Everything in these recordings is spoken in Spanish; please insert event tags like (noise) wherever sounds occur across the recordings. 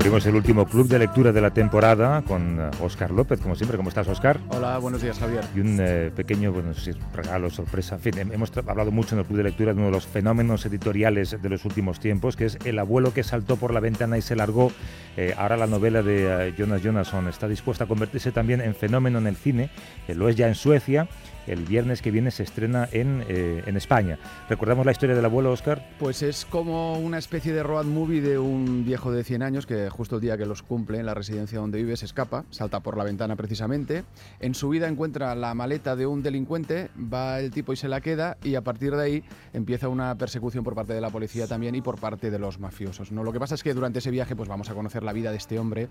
Abrimos el último club de lectura de la temporada con Oscar eh, López, como siempre. ¿Cómo estás, Oscar? Hola, buenos días, Javier. Y un eh, pequeño, bueno, si regalo, sorpresa. En fin, hemos hablado mucho en el club de lectura de uno de los fenómenos editoriales de los últimos tiempos, que es El abuelo que saltó por la ventana y se largó. Eh, ahora la novela de Jonas Jonasson está dispuesta a convertirse también en fenómeno en el cine. lo es ya en Suecia el viernes que viene se estrena en, eh, en, España. ¿Recordamos la historia del abuelo Oscar? Pues es como una especie de road movie de un viejo de 100 años que justo el día que los cumple en la residencia donde vive se escapa, salta por la ventana precisamente. En su vida encuentra la maleta de un delincuente, va el tipo y se la queda y a partir de ahí empieza una persecución por parte de la policía también y por parte de los mafiosos. ¿no? Lo que pasa es que durante ese viaje pues vamos a conocer la vida de este hombre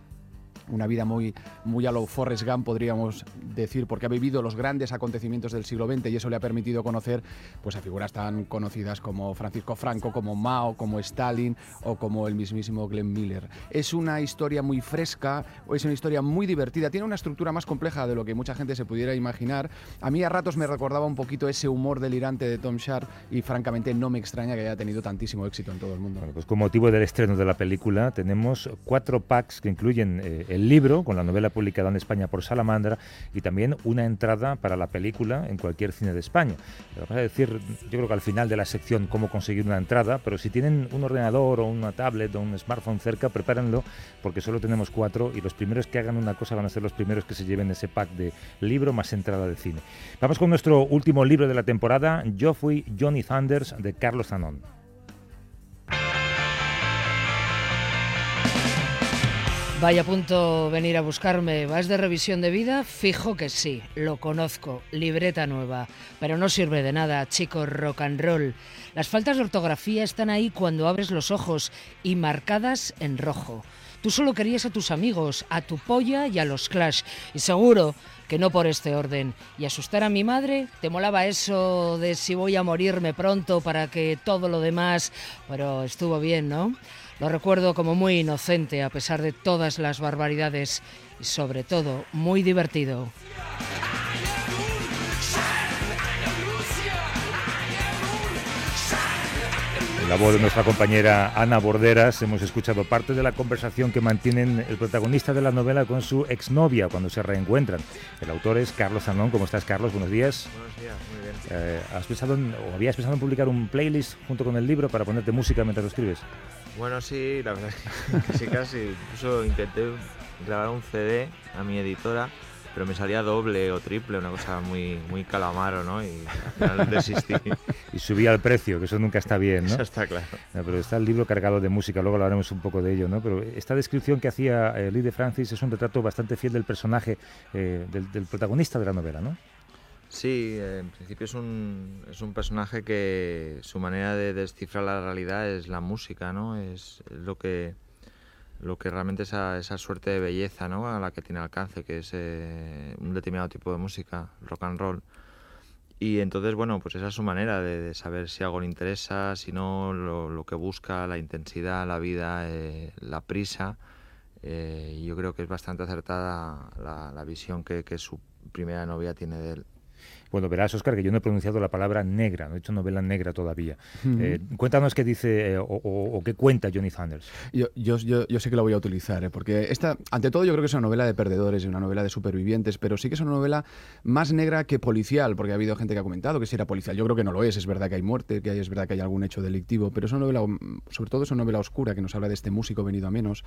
una vida muy, muy a lo Forrest Gump, podríamos decir, porque ha vivido los grandes acontecimientos del siglo XX y eso le ha permitido conocer pues, a figuras tan conocidas como Francisco Franco, como Mao, como Stalin o como el mismísimo Glenn Miller. Es una historia muy fresca, es una historia muy divertida, tiene una estructura más compleja de lo que mucha gente se pudiera imaginar. A mí a ratos me recordaba un poquito ese humor delirante de Tom Sharp y francamente no me extraña que haya tenido tantísimo éxito en todo el mundo. pues con motivo del estreno de la película tenemos cuatro packs que incluyen eh, el libro con la novela publicada en España por Salamandra y también una entrada para la película en cualquier cine de España. Vamos a decir, yo creo que al final de la sección cómo conseguir una entrada, pero si tienen un ordenador o una tablet o un smartphone cerca, prepárenlo porque solo tenemos cuatro y los primeros que hagan una cosa van a ser los primeros que se lleven ese pack de libro más entrada de cine. Vamos con nuestro último libro de la temporada, Yo fui Johnny Thunders de Carlos Zanón. Vaya punto venir a buscarme. ¿Vas de revisión de vida? Fijo que sí, lo conozco. Libreta nueva. Pero no sirve de nada, chico rock and roll. Las faltas de ortografía están ahí cuando abres los ojos y marcadas en rojo. Tú solo querías a tus amigos, a tu polla y a los Clash. Y seguro que no por este orden. Y asustar a mi madre, te molaba eso de si voy a morirme pronto para que todo lo demás. Pero estuvo bien, ¿no? Lo recuerdo como muy inocente a pesar de todas las barbaridades y sobre todo muy divertido. la voz de nuestra compañera Ana Borderas hemos escuchado parte de la conversación que mantienen el protagonista de la novela con su exnovia cuando se reencuentran. El autor es Carlos Zanón. ¿Cómo estás, Carlos? Buenos días. Buenos días, muy bien. Eh, ¿Has pensado o habías pensado en publicar un playlist junto con el libro para ponerte música mientras lo escribes? Bueno, sí, la verdad es (laughs) que, sí, casi. Incluso intenté grabar un CD a mi editora, pero me salía doble o triple, una cosa muy, muy calamaro, ¿no? Y al final (laughs) desistí. y subía el precio, que eso nunca está bien, ¿no? Eso está claro. pero está el libro cargado de música, luego hablaremos un poco de ello, ¿no? Pero esta descripción que hacía eh, Lee de Francis es un retrato bastante fiel del personaje, eh, del, del protagonista de la novela, ¿no? Sí, en principio es un, es un personaje que su manera de descifrar la realidad es la música, ¿no? Es, lo que lo que realmente esa, esa suerte de belleza ¿no? a la que tiene alcance, que es eh, un determinado tipo de música, rock and roll. Y entonces, bueno, pues esa es su manera de, saber si algo le interesa, si no, lo, que busca, la intensidad, la vida, eh, la prisa. Eh, yo creo que es bastante acertada la, la visión que, que su primera novia tiene de él. Bueno, verás, Oscar, que yo no he pronunciado la palabra negra, no he hecho novela negra todavía. Eh, cuéntanos qué dice eh, o, qué cuenta Johnny Thunders. Yo, yo, yo, sé que la voy a utilizar, ¿eh? porque esta, ante todo yo creo que es una novela de perdedores, una novela de supervivientes, pero sí que es una novela más negra que policial, porque ha habido gente que ha comentado que si era policial. Yo creo que no lo es, es verdad que hay muerte, que hay, es verdad que hay algún hecho delictivo, pero es una novela, sobre todo es una novela oscura que nos habla de este músico venido a menos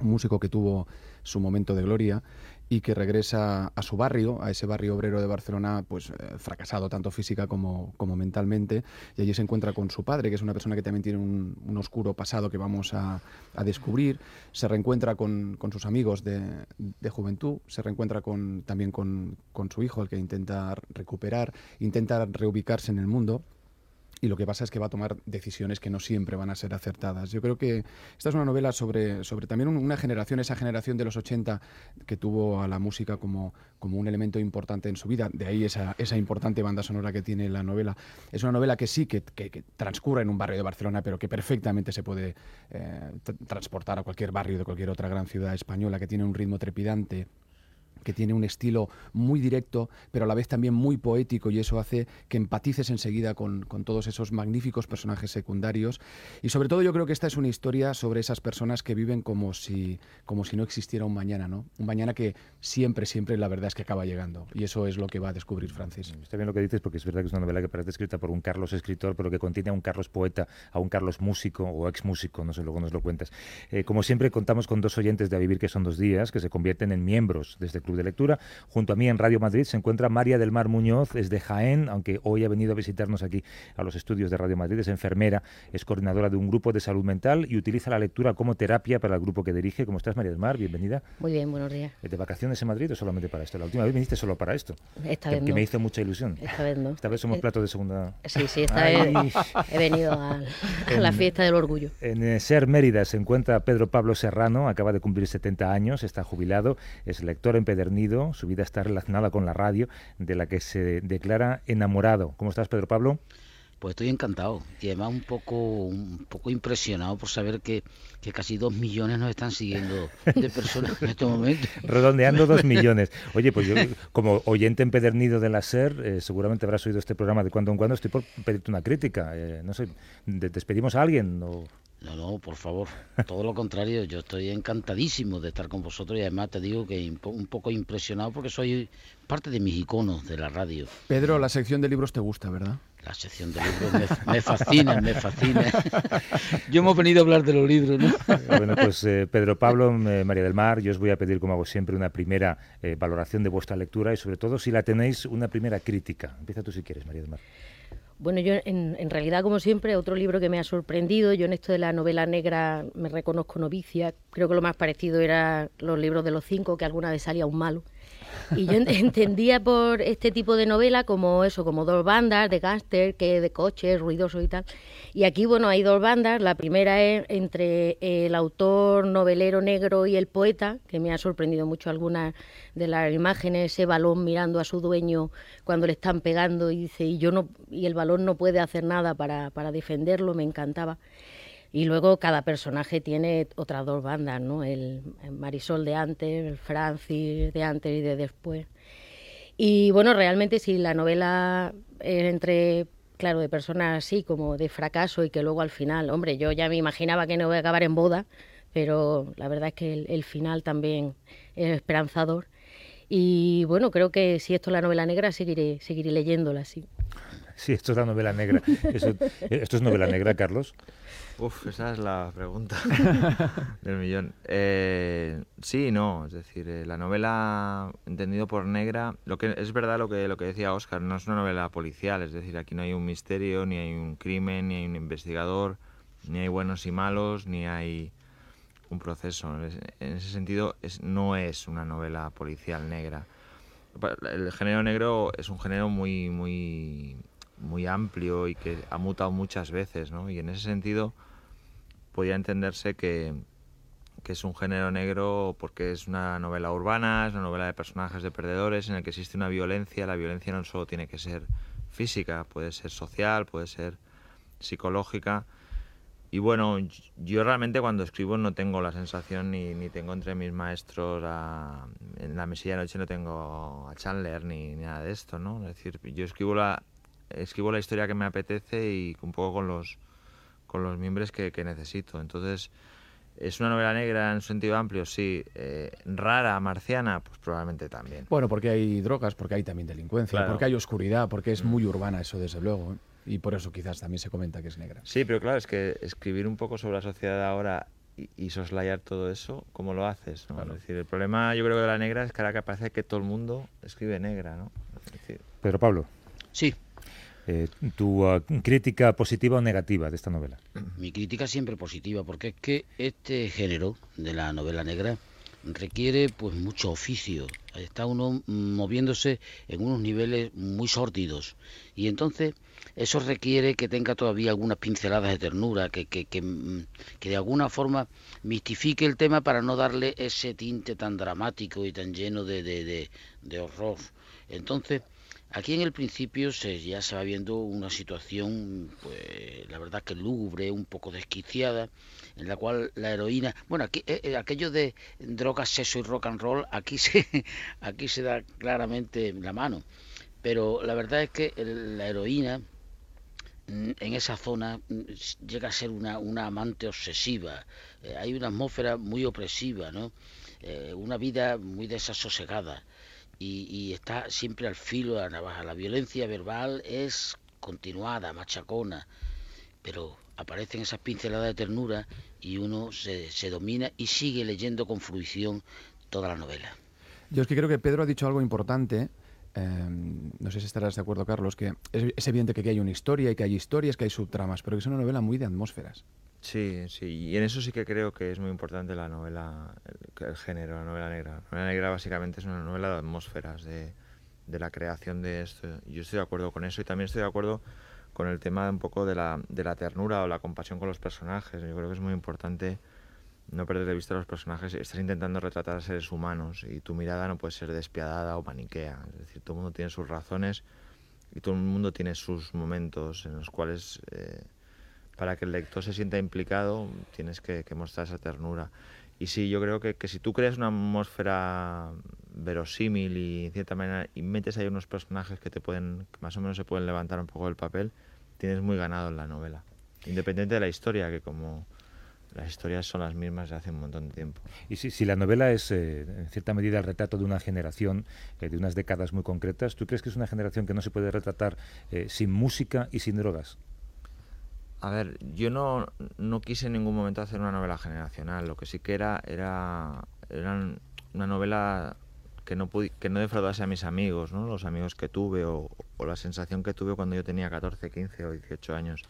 un músico que tuvo su momento de gloria y que regresa a su barrio, a ese barrio obrero de Barcelona, pues eh, fracasado tanto física como, como, mentalmente, y allí se encuentra con su padre, que es una persona que también tiene un, oscuro pasado que vamos a, a descubrir, se reencuentra con, con sus amigos de, de, juventud, se reencuentra con, también con, con su hijo, el que intenta recuperar, intenta reubicarse en el mundo y lo que pasa es que va a tomar decisiones que no siempre van a ser acertadas. Yo creo que esta es una novela sobre, sobre también una generación, esa generación de los 80 que tuvo a la música como, como un elemento importante en su vida, de ahí esa, esa importante banda sonora que tiene la novela. Es una novela que sí, que, que, transcurre en un barrio de Barcelona, pero que perfectamente se puede eh, transportar a cualquier barrio de cualquier otra gran ciudad española, que tiene un ritmo trepidante, que tiene un estilo muy directo, pero a la vez también muy poético, y eso hace que empatices enseguida con, con, todos esos magníficos personajes secundarios. Y sobre todo yo creo que esta es una historia sobre esas personas que viven como si, como si no existiera un mañana, ¿no? Un mañana que siempre, siempre la verdad es que acaba llegando. Y eso es lo que va a descubrir Francis. Está bien lo que dices, porque es verdad que es una novela que parece escrita por un Carlos escritor, pero que contiene a un Carlos poeta, a un Carlos músico o ex músico, no sé, luego nos lo cuentas. Eh, como siempre, contamos con dos oyentes de A Vivir que son dos días, que se convierten en miembros de este club de lectura. Junto a mí en Radio Madrid se encuentra María del Mar Muñoz, es de Jaén, aunque hoy ha venido a visitarnos aquí a los estudios de Radio Madrid, es enfermera, es coordinadora de un grupo de salud mental y utiliza la lectura como terapia para el grupo que dirige. ¿Cómo estás, María del Mar? Bienvenida. Muy bien, buenos días. ¿De vacaciones en Madrid o solamente para esto? La última vez viniste solo para esto. Esta que, vez que no. me hizo mucha ilusión. Esta vez no. Esta vez somos Eh, plato de segunda. Sí, sí, esta Ay. vez he venido a, a la (laughs) En- (laughs) fiesta del orgullo. En eh, Ser Mérida se encuentra Pedro Pablo Serrano, acaba de cumplir 70 años, está jubilado, es lector su vida está relacionada con la radio, de la que se declara enamorado. ¿Cómo estás, Pedro Pablo? Pues estoy encantado y además un poco un poco impresionado por saber que, que casi dos millones nos están siguiendo de personas en este momento. (laughs) Redondeando dos millones. Oye, pues yo, como oyente empedernido de la SER, eh, seguramente habrás oído este programa de cuando en cuando. Estoy por pedirte una crítica. Eh, no sé, ¿de- ¿despedimos a alguien? O... No, no, por favor, todo lo contrario, yo estoy encantadísimo de estar con vosotros y además te digo que un poco impresionado porque soy parte de mis iconos de la radio. Pedro, la sección de libros te gusta, ¿verdad? La sección de libros me, me fascina, me fascina. Yo hemos venido a hablar de los libros, ¿no? Bueno, pues eh, Pedro Pablo, eh, María del Mar, yo os voy a pedir, como hago siempre, una primera eh, valoración de vuestra lectura y sobre todo, si la tenéis, una primera crítica. Empieza tú si quieres, María del Mar. Bueno, yo en, en realidad, como siempre, otro libro que me ha sorprendido, yo en esto de la novela negra me reconozco novicia, creo que lo más parecido era los libros de los cinco, que alguna vez salía un malo. Y yo ent- (laughs) entendía por este tipo de novela como eso, como dos bandas de gángster, que de coches, ruidosos y tal. Y aquí, bueno, hay dos bandas. La primera es entre el autor novelero negro y el poeta, que me ha sorprendido mucho algunas de las imágenes, ese balón mirando a su dueño cuando le están pegando y dice, y yo no, y el balón no puede hacer nada para, para defenderlo, me encantaba. Y luego cada personaje tiene otras dos bandas, ¿no? El, Marisol de antes, el Francis de antes y de después. Y bueno, realmente si la novela es entre, claro, de personas así como de fracaso y que luego al final, hombre, yo ya me imaginaba que no voy a acabar en boda, pero la verdad es que el, final también es esperanzador. Y bueno, creo que si esto es la novela negra, seguiré, seguiré leyéndola, sí. Sí, esto es la novela negra. ¿Esto es novela negra, Carlos? Uf, esa es la pregunta (laughs) del millón. Eh, sí y no, es decir, eh, la novela entendido por negra, lo que es verdad lo que lo que decía Oscar, no es una novela policial, es decir, aquí no hay un misterio, ni hay un crimen, ni hay un investigador, ni hay buenos y malos, ni hay un proceso. Es- En ese sentido, es, no es una novela policial negra. El género negro es un género muy muy muy amplio y que ha mutado muchas veces, ¿no? Y en ese sentido podría entenderse que, que es un género negro porque es una novela urbana, es una novela de personajes de perdedores en el que existe una violencia. La violencia no solo tiene que ser física, puede ser social, puede ser psicológica. Y bueno, yo realmente cuando escribo no tengo la sensación ni, ni tengo entre mis maestros a- en la mesilla de noche no tengo a Chandler ni, ni nada de esto, ¿no? Es decir, yo escribo la, escribo la historia que me apetece y un poco con los, con los miembros que, que necesito. Entonces, ¿es una novela negra en un sentido amplio? Sí. Eh, ¿Rara, marciana? Pues probablemente también. Bueno, porque hay drogas, porque hay también delincuencia, Claro. porque hay oscuridad, porque es muy urbana eso, desde luego. ¿eh? Y por eso quizás también se comenta que es negra. Sí, pero claro, es que escribir un poco sobre la sociedad ahora y, soslayar todo eso, ¿cómo lo haces? Es decir, el problema yo creo que de la negra es que ahora que parece que todo el mundo escribe negra, ¿no? Pedro Pablo. Sí. Eh, ¿Tu uh, crítica positiva o negativa de esta novela? Mi crítica siempre positiva, porque es que este género de la novela negra requiere pues mucho oficio. Está uno moviéndose en unos niveles muy sórdidos. Y entonces eso requiere que tenga todavía algunas pinceladas de ternura, que, que, que, mm, de alguna forma mistifique el tema para no darle ese tinte tan dramático y tan lleno de, de, de horror. Entonces, Aquí en el principio se, ya se va viendo una situación, pues la verdad que lúgubre, un poco desquiciada, en la cual la heroína, bueno, aquí, eh, eh, aquello de drogas, sexo y rock and roll, aquí se, (laughs) aquí se da claramente la mano. Pero la verdad es que la heroína mm, en esa zona mm, llega a ser una, una amante obsesiva. Eh, hay una atmósfera muy opresiva, ¿no? una vida muy desasosegada y, está siempre al filo de la navaja. La violencia verbal es continuada, machacona, pero aparecen esas pinceladas de ternura y uno se, se domina y sigue leyendo con fruición toda la novela. Yo es que creo que Pedro ha dicho algo importante. Em, no sé si estarás de acuerdo, Carlos, que es, evidente que aquí hay una historia y que hay historias, que hay subtramas, pero que es una novela muy de atmósferas. Sí, sí, y en eso sí que creo que es muy importante la novela, el, género, la novela negra. La novela negra básicamente es una novela de atmósferas, de, de la creación de esto. Yo estoy de acuerdo con eso y también estoy de acuerdo con el tema un poco de la, de la ternura o la compasión con los personajes. Yo creo que es muy importante no perder de vista a los personajes. Estás intentando retratar a seres humanos y tu mirada no puede ser despiadada o maniquea. Es decir, todo el mundo tiene sus razones y todo el mundo tiene sus momentos en los cuales... Eh, para que el lector se sienta implicado, tienes que, mostrar esa ternura. Y sí, yo creo que, que, si tú creas una atmósfera verosímil y en cierta manera y metes ahí unos personajes que te pueden, que más o menos se pueden levantar un poco del papel, tienes muy ganado en la novela. Independiente de la historia, que como las historias son las mismas de hace un montón de tiempo. Y si, si la novela es eh, en cierta medida el retrato de una generación, eh, de unas décadas muy concretas, ¿tú crees que es una generación que no se puede retratar eh, sin música y sin drogas? A ver, yo no, no quise en ningún momento hacer una novela generacional. Lo que sí que era era, era una novela que no, que no defraudase a mis amigos, ¿no? los amigos que tuve o, la sensación que tuve cuando yo tenía 14, 15 o 18 años.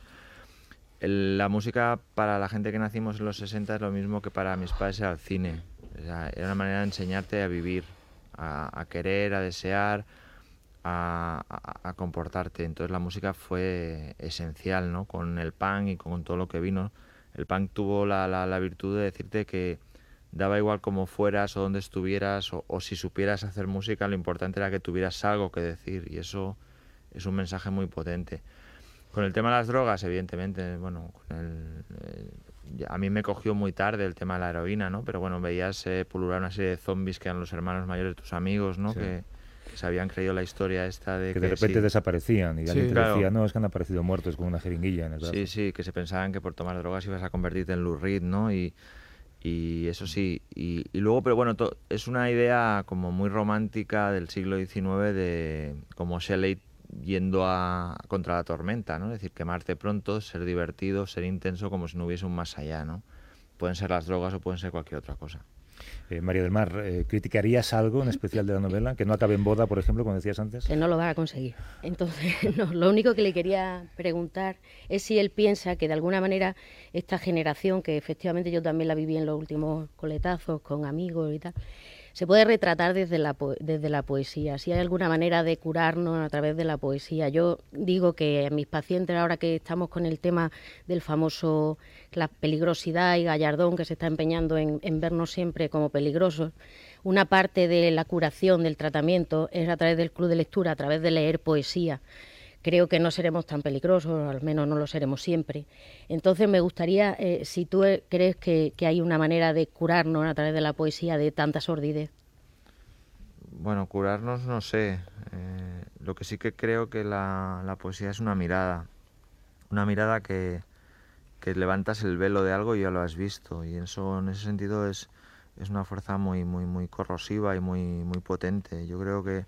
La música para la gente que nacimos en los 60 es lo mismo que para mis padres era el cine. era una manera de enseñarte a vivir, a querer, a desear, a, comportarte. Entonces la música fue esencial, ¿no? Con el punk y con todo lo que vino. El punk tuvo la, la, virtud de decirte que daba igual cómo fueras o dónde estuvieras o, si supieras hacer música, lo importante era que tuvieras algo que decir y eso es un mensaje muy potente. Con el tema de las drogas, evidentemente, bueno, eh, a mí me cogió muy tarde el tema de la heroína, ¿no? Pero bueno, veías eh, pulular una serie de zombies que eran los hermanos mayores de tus amigos, ¿no? Que, se habían creído la historia esta de que, de repente desaparecían y alguien te decía, no, es que han aparecido muertos con una jeringuilla en el brazo. Sí, sí, que se pensaban que por tomar drogas ibas a convertirte en Lou Reed, ¿no? Y, y eso sí, y, luego, pero bueno, es una idea como muy romántica del siglo XIX de como Shelley yendo a contra la tormenta, ¿no? Es decir, quemarte pronto, ser divertido, ser intenso, como si no hubiese un más allá, ¿no? Pueden ser las drogas o pueden ser cualquier otra cosa. Eh, María del Mar, eh, ¿criticarías algo en especial de la novela? ¿Que no acabe en boda, por ejemplo, como decías antes? Que no lo va a conseguir. Entonces, (laughs) no, lo único que le quería preguntar es si él piensa que de alguna manera esta generación, que efectivamente yo también la viví en los últimos coletazos con amigos y tal, se puede retratar desde la, desde la poesía. Si hay alguna manera de curarnos a través de la poesía. Yo digo que a mis pacientes, ahora que estamos con el tema del famoso, la peligrosidad y gallardón que se está empeñando en, en vernos siempre como peligrosos, una parte de la curación, del tratamiento, es a través del club de lectura, a través de leer poesía creo que no seremos tan peligrosos, al menos no lo seremos siempre. Entonces me gustaría, eh, si tú eh, crees que, hay una manera de curarnos a través de la poesía de tanta sordidez. Bueno, curarnos no sé. Eh, lo que sí que creo que la, poesía es una mirada. Una mirada que, que levantas el velo de algo y ya lo has visto. Y eso en ese sentido es, es una fuerza muy, muy, muy corrosiva y muy, muy potente. Yo creo que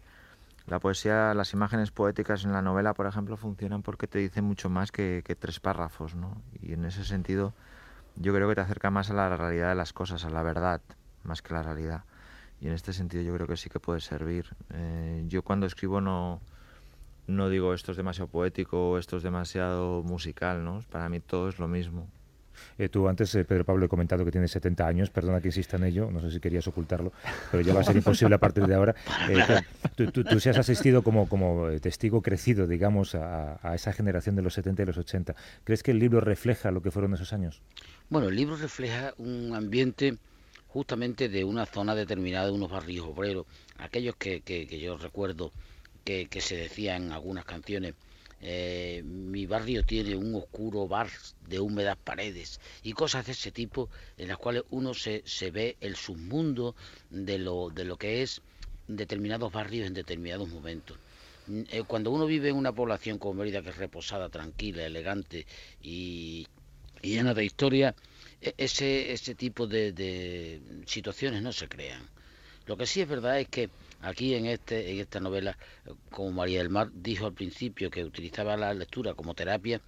la poesía, las imágenes poéticas en la novela, por ejemplo, funcionan porque te dicen mucho más que, tres párrafos, ¿no? Y en ese sentido, yo creo que te acerca más a la realidad de las cosas, a la verdad, más que la realidad. Y en este sentido yo creo que sí que puede servir. Eh, yo cuando escribo no, no digo esto es demasiado poético o esto es demasiado musical, ¿no? Para mí todo es lo mismo. Eh, tú antes, eh, Pedro Pablo, he comentado que tienes 70 años, perdona que insista en ello, no sé si querías ocultarlo, pero ya va a ser imposible a partir de ahora. (laughs) Eh, tú, tú, tú, has asistido como, como testigo crecido, digamos, a, a, esa generación de los 70 y los 80. ¿Crees que el libro refleja lo que fueron esos años? Bueno, el libro refleja un ambiente justamente de una zona determinada, de unos barrios obreros, aquellos que, que, que yo recuerdo que, que se decían en algunas canciones eh, mi barrio tiene un oscuro bar de húmedas paredes y cosas de ese tipo en las cuales uno se, se ve el submundo de lo, de lo que es determinados barrios en determinados momentos. Eh, cuando uno vive en una población como Mérida que es reposada, tranquila, elegante y, y llena de historia, e, ese, ese tipo de, de situaciones no se crean. Lo que sí es verdad es que Aquí en, este, en esta novela, como María del Mar dijo al principio que utilizaba la lectura como terapia,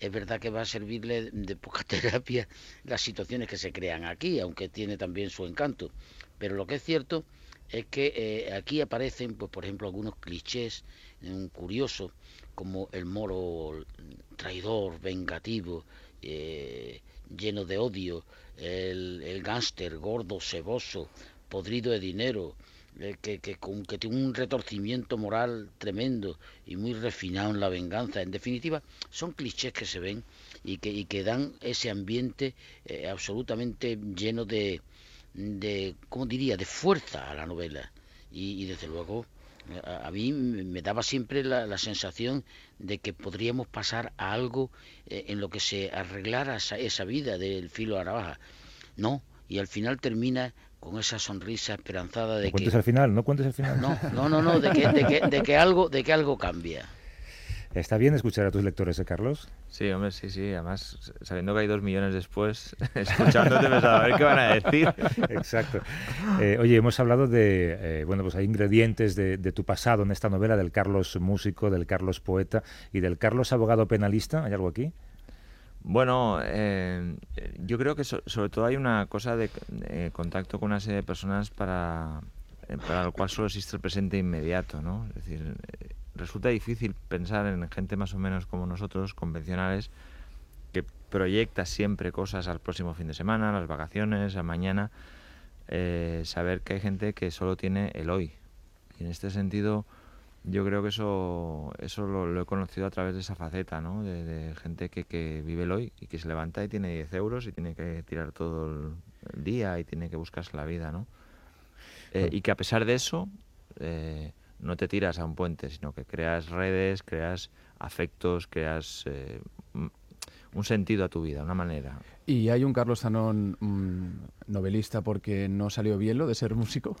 es verdad que va a servirle de poca (laughs) terapia las situaciones que se crean aquí, aunque tiene también su encanto. Pero lo que es cierto es que eh, aquí aparecen, pues por ejemplo, algunos clichés un curiosos, como el moro traidor, vengativo, eh, lleno de odio, el, el gángster gordo, ceboso, podrido de dinero, eh, que, que, que, tiene un retorcimiento moral tremendo y muy refinado en la venganza. En definitiva, son clichés que se ven y que, y que dan ese ambiente eh, absolutamente lleno de, de, ¿cómo diría?, de fuerza a la novela. Y, y desde luego, a, a, mí me daba siempre la, la, sensación de que podríamos pasar a algo eh, en lo que se arreglara esa, vida del filo a la baja. No, y al final termina con esa sonrisa esperanzada de no cuentes que al final, no cuentes al final. No, no, no, no de, que, de, que, de que algo, de que algo cambia. ¿Está bien escuchar a tus lectores, ¿eh, Carlos? Sí, hombre, sí, sí. Además, sabiendo que hay dos millones después, (laughs) escuchándote, pensaba, a ver qué van a decir. Exacto. Eh, oye, hemos hablado de, eh, bueno, pues hay ingredientes de, de, tu pasado en esta novela, del Carlos músico, del Carlos poeta y del Carlos abogado penalista. ¿Hay algo aquí? Bueno, eh, yo creo que so, sobre todo hay una cosa de, contacto con una serie de personas para, eh, para lo cual solo existe el presente inmediato, ¿no? Es decir, eh, resulta difícil pensar en gente más o menos como nosotros, convencionales, que proyecta siempre cosas al próximo fin de semana, a las vacaciones, a mañana, eh, saber que hay gente que solo tiene el hoy. Y en este sentido yo creo que eso eso lo, lo, he conocido a través de esa faceta, ¿no? De, de gente que, que, vive el hoy y que se levanta y tiene 10 euros y tiene que tirar todo el, día y tiene que buscarse la vida, ¿no? Eh, y que a pesar de eso eh, no te tiras a un puente, sino que creas redes, creas afectos, creas eh, un sentido a tu vida, una manera. ¿Y hay un Carlos Zanón mmm, novelista porque no salió bien lo de ser músico?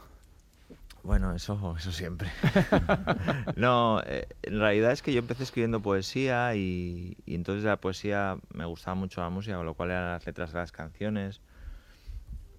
Bueno, eso, eso siempre. (laughs) no, eh, en realidad es que yo empecé escribiendo poesía y, y, entonces la poesía me gustaba mucho la música, con lo cual eran las letras de las canciones.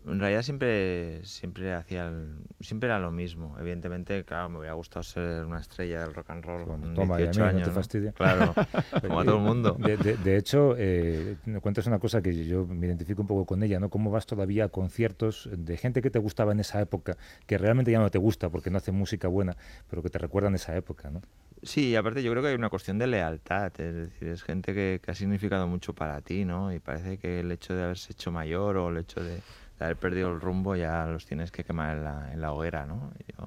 En realidad siempre, siempre hacía, el, siempre era lo mismo. Evidentemente, claro, me hubiera gustado ser una estrella del rock and roll con Toma, 18 mí, años. No te fastidia. Claro, (laughs) como a todo el mundo. De, de, de hecho, eh, me cuentas una cosa que yo me identifico un poco con ella, ¿no? Cómo vas todavía a conciertos de gente que te gustaba en esa época, que realmente ya no te gusta porque no hace música buena, pero que te recuerdan esa época, ¿no? Sí, y aparte yo creo que hay una cuestión de lealtad, es decir, es gente que, que ha significado mucho para ti, ¿no? Y parece que el hecho de haberse hecho mayor o el hecho de de haber perdido el rumbo ya los tienes que quemar en la, en la hoguera, ¿no? Yo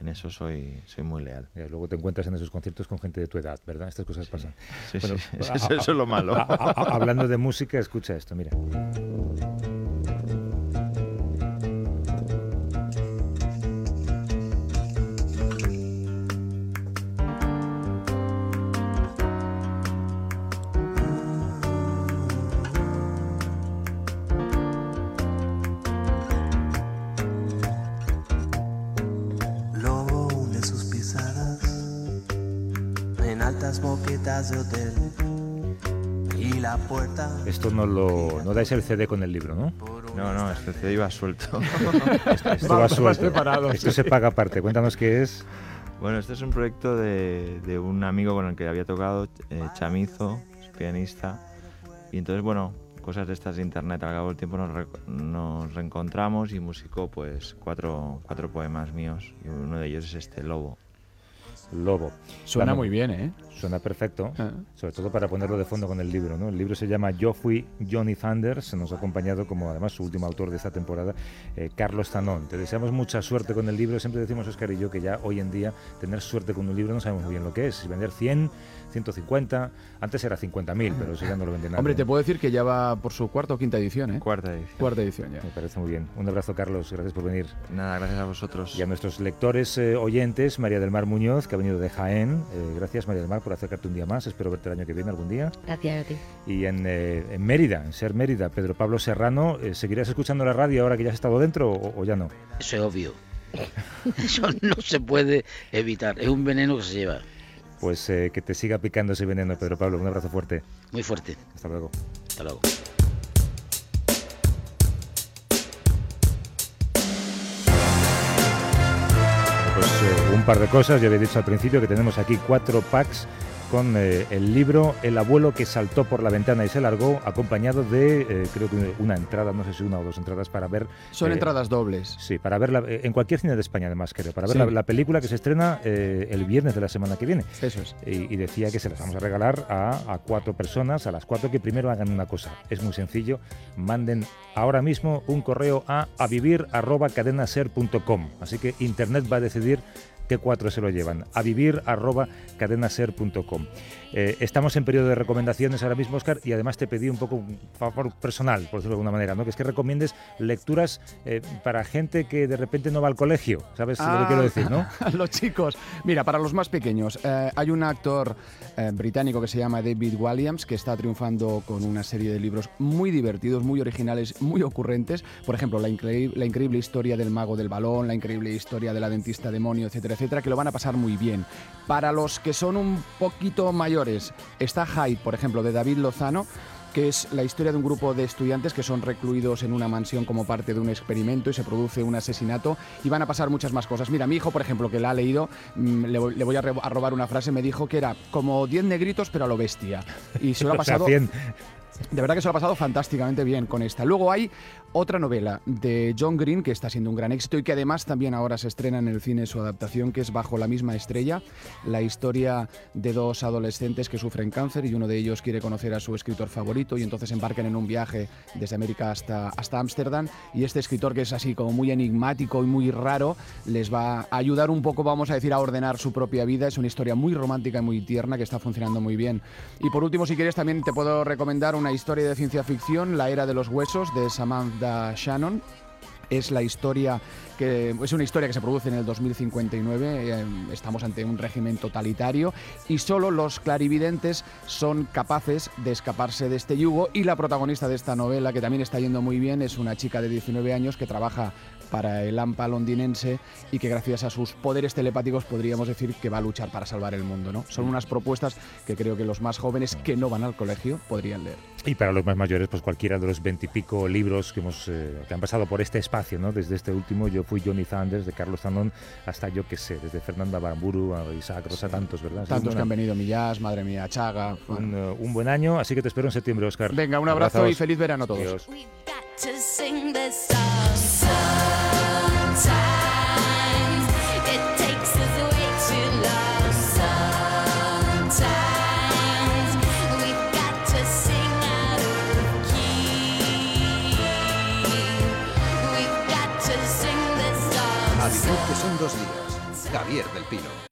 en eso soy, soy muy leal. Y luego te encuentras en esos conciertos con gente de tu edad, ¿verdad? Estas cosas sí. pasan. Sí, bueno, sí, eso, eso, es lo malo. A, a, hablando de música, escucha esto, mira. De hotel y la puerta. Esto no lo no dais el CD con el libro, ¿no? No, no, este CD iba suelto. (laughs) esto, esto va suelto. Preparado, esto sí. se paga aparte. Cuéntanos qué es. Bueno, este es un proyecto de, de un amigo con el que había tocado, eh, Chamizo, es pianista. Y entonces, bueno, cosas de estas de internet. Al cabo del tiempo nos, re- nos reencontramos y musicó pues cuatro, cuatro poemas míos y uno de ellos es este Lobo. Lobo. Suena Vamos, muy bien, ¿eh? Suena perfecto, Ah. sobre todo para ponerlo de fondo con el libro. ¿no? El libro se llama Yo fui Johnny Thunders, nos ha acompañado como además su último autor de esta temporada, eh, Carlos Zanón. Te deseamos mucha suerte con el libro. Siempre decimos, Oscar y yo, que ya hoy en día tener suerte con un libro no sabemos muy bien lo que es. Si vender 100, 150, antes era 50.000, pero eso ya no lo vende nadie. Hombre, te puedo decir que ya va por su cuarta o quinta edición, ¿eh? Cuarta edición. Cuarta edición ya. Me parece muy bien. Un abrazo, Carlos. Gracias por venir. Nada, gracias a vosotros. Y a nuestros lectores eh, oyentes, María del Mar Muñoz, que ha venido de Jaén. Eh, gracias, María del Mar, por acercarte un día más. Espero verte el año que viene, algún día. Gracias a ti. Y en, eh, en Mérida, en Ser Mérida, Pedro Pablo Serrano, eh, ¿seguirás escuchando la radio ahora que ya has estado dentro o, o ya no? Eso es obvio. (laughs) Eso no se puede evitar. Es un veneno que se lleva. Pues eh, que te siga picando ese veneno, Pedro Pablo. Un abrazo fuerte. Muy fuerte. Hasta luego. Hasta luego. Pues eh, un par de cosas. Ya había dicho al principio que tenemos aquí cuatro packs con eh, el libro El abuelo que saltó por la ventana y se largó, acompañado de, eh, creo que una entrada, no sé si una o dos entradas para ver. Son eh, entradas dobles. Sí, para verla en cualquier cine de España, además, creo, para ver Sí. la, la película que se estrena el viernes de la semana que viene. Eso es. Y, y decía que se las vamos a regalar a, a cuatro personas, a las cuatro que primero hagan una cosa. Es muy sencillo, manden ahora mismo un correo a avivir@cadenaser.com. Así que Internet va a decidir qué cuatro se lo llevan. A vivir arroba cadenaser.com. Eh, estamos en periodo de recomendaciones ahora mismo, Oscar, y además te pedí un poco un favor personal, por decirlo de alguna manera, ¿no? que es que recomiendes lecturas eh, para gente que de repente no va al colegio. ¿Sabes lo que quiero decir, no? (laughs) Los chicos. Mira, para los más pequeños, eh, hay un actor eh, británico que se llama David Williams que está triunfando con una serie de libros muy divertidos, muy originales, muy ocurrentes. Por ejemplo, la, increí- la increíble historia del mago del balón, la increíble historia de la dentista demonio, etcétera, etcétera, que lo van a pasar muy bien. Para los que son un poquito mayores, está Hyde, por ejemplo, de David Lozano que es la historia de un grupo de estudiantes que son recluidos en una mansión como parte de un experimento y se produce un asesinato y van a pasar muchas más cosas. Mira, mi hijo, por ejemplo, que la ha leído, mm, le, voy- a, robar una frase, me dijo que era como 10 negritos pero a lo bestia. Y se lo ha (laughs) O sea, pasado... 100. De verdad que se lo ha pasado fantásticamente bien con esta. Luego hay otra novela de John Green que está siendo un gran éxito y que además también ahora se estrena en el cine su adaptación, que es Bajo la misma estrella, la historia de dos adolescentes que sufren cáncer y uno de ellos quiere conocer a su escritor favorito y entonces embarcan en un viaje desde América hasta hasta Ámsterdam y este escritor que es así como muy enigmático y muy raro les va a ayudar un poco, vamos a decir, a ordenar su propia vida. Es una historia muy romántica y muy tierna que está funcionando muy bien. Y por último, si quieres, también te puedo recomendar una historia de ciencia ficción, La Era de los Huesos, de Samantha Shannon. Es la historia que es una historia que se produce en el 2059. eh, estamos ante un régimen totalitario y solo los clarividentes son capaces de escaparse de este yugo. Y la protagonista de esta novela, que también está yendo muy bien, es una chica de 19 años que trabaja para el AMPA londinense y que gracias a sus poderes telepáticos podríamos decir que va a luchar para salvar el mundo. ¿no? Son unas propuestas que creo que los más jóvenes que no van al colegio podrían leer. Y para los más mayores, pues cualquiera de los veintipico libros que hemos eh, que han pasado por este espacio, ¿no? Desde este último, yo fui Johnny Thunders, de Carlos Zanón, hasta yo qué sé, desde Fernanda Baramburu a Isaac Rosa, tantos, ¿verdad? Tantos que han venido, Millás, madre mía, Chaga. un, eh, un buen año, así que te espero en septiembre, Oscar. Venga, un abrazo Abrazos. y feliz verano a todos. Adiós. Que son dos días. Javier del Pino.